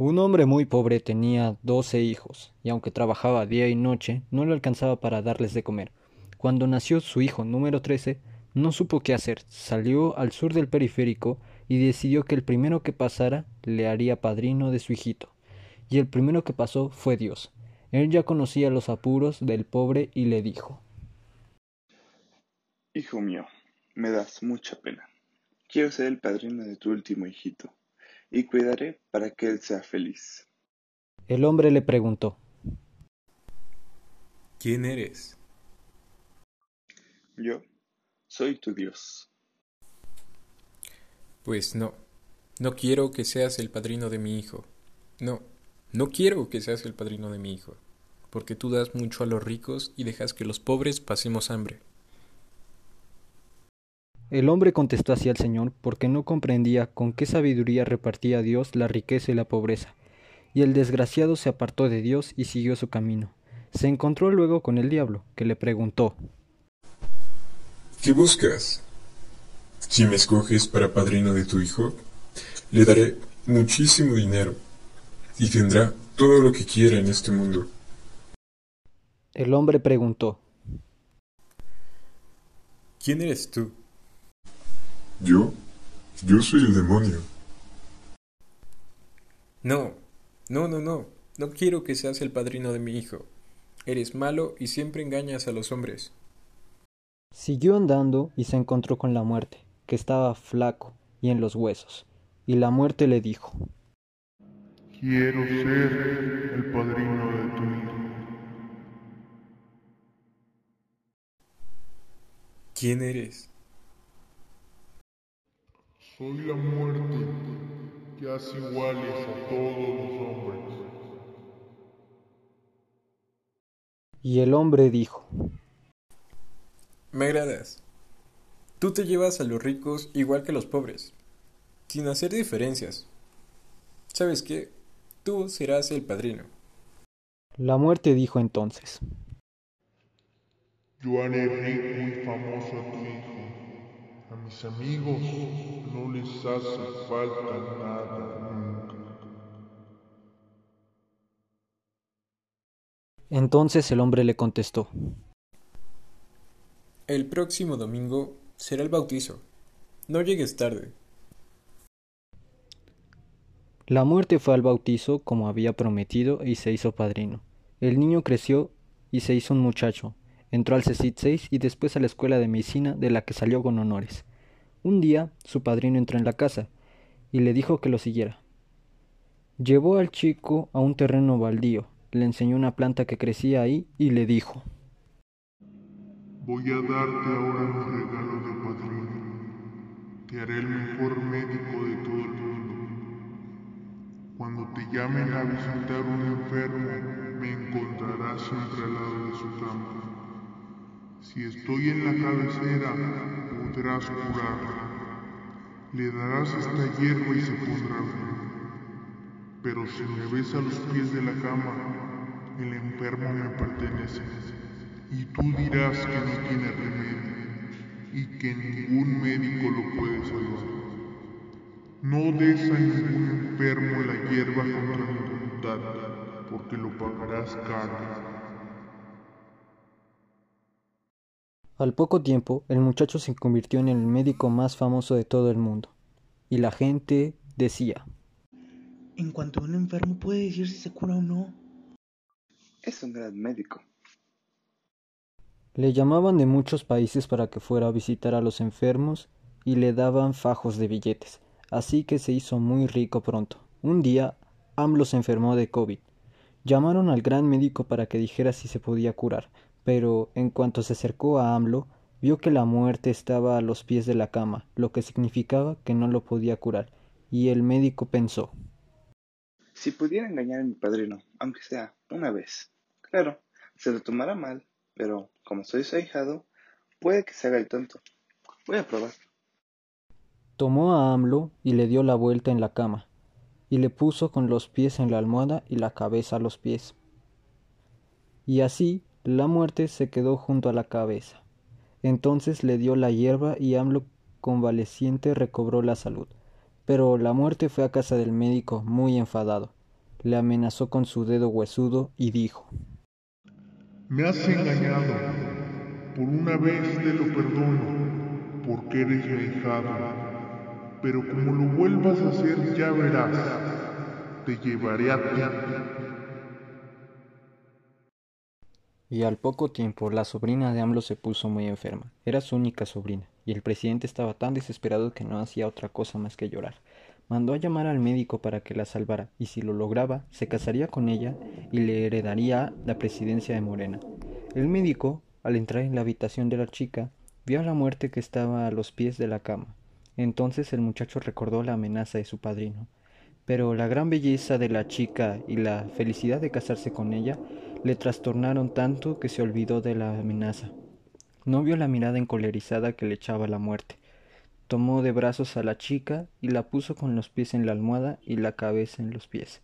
Un hombre muy pobre tenía doce hijos, y aunque trabajaba día y noche, no le alcanzaba para darles de comer. Cuando nació su hijo número trece, no supo qué hacer, salió al sur del periférico y decidió que el primero que pasara le haría padrino de su hijito. Y el primero que pasó fue Dios. Él ya conocía los apuros del pobre y le dijo Hijo mío, me das mucha pena. Quiero ser el padrino de tu último hijito, y cuidaré para que él sea feliz. El hombre le preguntó ¿Quién eres? Yo soy tu Dios. Pues no, no quiero que seas el padrino de mi hijo. No, no quiero que seas el padrino de mi hijo, porque tú das mucho a los ricos y dejas que los pobres pasemos hambre. El hombre contestó así al Señor porque no comprendía con qué sabiduría repartía Dios la riqueza y la pobreza. Y el desgraciado se apartó de Dios y siguió su camino. Se encontró luego con el diablo, que le preguntó ¿Qué buscas? Si me escoges para padrino de tu hijo, le daré muchísimo dinero y tendrá todo lo que quiera en este mundo. El hombre preguntó ¿Quién eres tú? ¿Yo? Yo soy el demonio. No, no, no, no. No quiero que seas el padrino de mi hijo. Eres malo y siempre engañas a los hombres. Siguió andando y se encontró con la muerte, que estaba flaco y en los huesos. Y la muerte le dijo Quiero ser el padrino de tu hijo. ¿Quién eres? Soy la muerte que hace iguales a todos los hombres. Y el hombre dijo Me agradas. Tú te llevas a los ricos igual que a los pobres, sin hacer diferencias. ¿Sabes qué? Tú serás el padrino. La muerte dijo entonces Yo haré rico y famoso a tu hijo. A mis amigos no les hace falta nada nunca. Entonces el hombre le contestó El próximo domingo será el bautizo. No llegues tarde. La muerte fue al bautizo como había prometido y se hizo padrino. El niño creció y se hizo un muchacho. Entró al CECIT 6 y después a la escuela de medicina de la que salió con honores. Un día su padrino entró en la casa y le dijo que lo siguiera. Llevó al chico a un terreno baldío, le enseñó una planta que crecía ahí y le dijo Voy a darte ahora un regalo de padrino. Te haré el mejor médico de todo el mundo. Cuando te llamen a visitar un enfermo, me encontrarás siempre al lado de su cama. Si estoy en la cabecera, podrás curarlo. Le darás esta hierba y se pondrá bien. Pero si me ves a los pies de la cama, el enfermo me pertenece. Y tú dirás que no tiene remedio y que ningún médico lo puede salvar. No des a ningún enfermo la hierba contra mi voluntad, porque lo pagarás caro. Al poco tiempo, el muchacho se convirtió en el médico más famoso de todo el mundo. Y la gente decía En cuanto a un enfermo puede decir si se cura o no. Es un gran médico. Le llamaban de muchos países para que fuera a visitar a los enfermos y le daban fajos de billetes, así que se hizo muy rico pronto. Un día, AMLO se enfermó de COVID. Llamaron al gran médico para que dijera si se podía curar, pero en cuanto se acercó a AMLO, vio que la muerte estaba a los pies de la cama, lo que significaba que no lo podía curar, y el médico pensó Si pudiera engañar a mi padrino, aunque sea una vez. Claro, se lo tomará mal, pero como soy su ahijado, puede que se haga el tonto. Voy a probar. Tomó a AMLO y le dio la vuelta en la cama, y le puso con los pies en la almohada y la cabeza a los pies. Y así la muerte se quedó junto a la cabeza. Entonces le dio la hierba y AMLO convaleciente recobró la salud. Pero la muerte fue a casa del médico muy enfadado. le amenazó con su dedo huesudo y dijo Me has engañado. Por una vez te lo perdono, porque eres mi. Pero como lo vuelvas a hacer, ya verás. Te llevaré a ti. Y al poco tiempo la sobrina de AMLO se puso muy enferma. Era su única sobrina, y el presidente estaba tan desesperado que no hacía otra cosa más que llorar. Mandó a llamar al médico para que la salvara, y si lo lograba, se casaría con ella y le heredaría la presidencia de Morena. El médico, al entrar en la habitación de la chica, vio a la muerte que estaba a los pies de la cama. Entonces el muchacho recordó la amenaza de su padrino. Pero la gran belleza de la chica y la felicidad de casarse con ella le trastornaron tanto que se olvidó de la amenaza. No vio la mirada encolerizada que le echaba la muerte. Tomó de brazos a la chica y la puso con los pies en la almohada y la cabeza en los pies.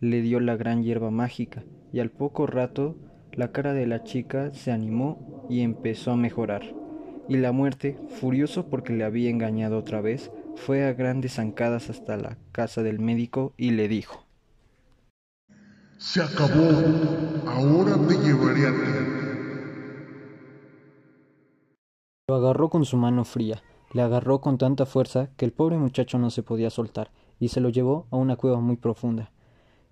Le dio la gran hierba mágica y al poco rato la cara de la chica se animó y empezó a mejorar. Y la muerte, furioso porque le había engañado otra vez, fue a grandes zancadas hasta la casa del médico y le dijo Se acabó. Ahora te llevaré a ti. Lo agarró con su mano fría, le agarró con tanta fuerza que el pobre muchacho no se podía soltar, y se lo llevó a una cueva muy profunda.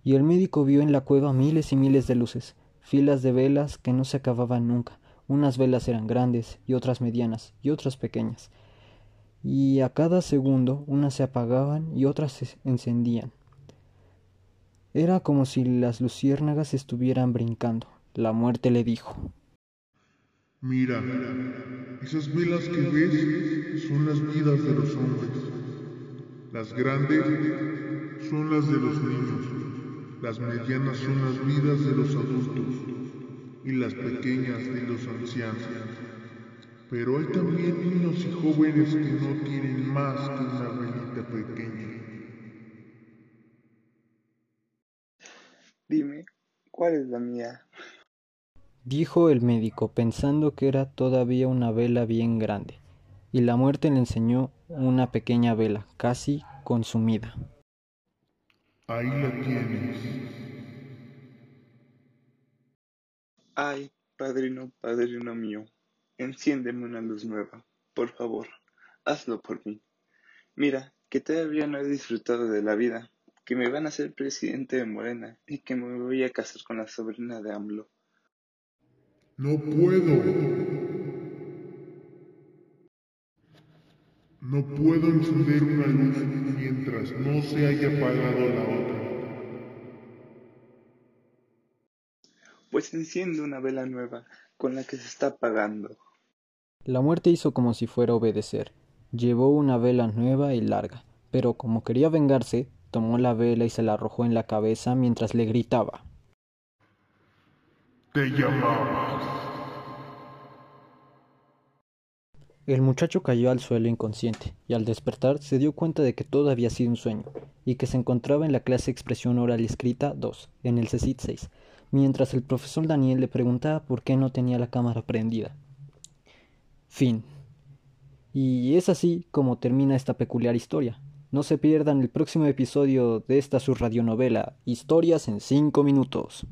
Y el médico vio en la cueva miles y miles de luces, filas de velas que no se acababan nunca. Unas velas eran grandes y otras medianas y otras pequeñas. Y a cada segundo unas se apagaban y otras se encendían. Era como si las luciérnagas estuvieran brincando. La muerte le dijo Mira, esas velas que ves son las vidas de los hombres. Las grandes son las de los niños. Las medianas son las vidas de los adultos. Y las pequeñas de los ancianos. Pero hay también niños y jóvenes que no quieren más que una velita pequeña. Dime, ¿cuál es la mía? dijo el médico, pensando que era todavía una vela bien grande, y la muerte le enseñó una pequeña vela, casi consumida. Ahí la tienes. Ay, padrino, padrino mío, enciéndeme una luz nueva, por favor, hazlo por mí. Mira, que todavía no he disfrutado de la vida, que me van a ser presidente de Morena y que me voy a casar con la sobrina de AMLO. No puedo. No puedo encender una luz mientras no se haya apagado la otra. Pues enciende una vela nueva con la que se está apagando. La muerte hizo como si fuera a obedecer. Llevó una vela nueva y larga, pero como quería vengarse, tomó la vela y se la arrojó en la cabeza mientras le gritaba. Te llamabas. El muchacho cayó al suelo inconsciente, y al despertar se dio cuenta de que todo había sido un sueño, y que se encontraba en la clase Expresión Oral y Escrita 2, en el CECIT 6, mientras el profesor Daniel le preguntaba por qué no tenía la cámara prendida. Fin. Y es así como termina esta peculiar historia. No se pierdan el próximo episodio de esta su radionovela, Historias en 5 minutos.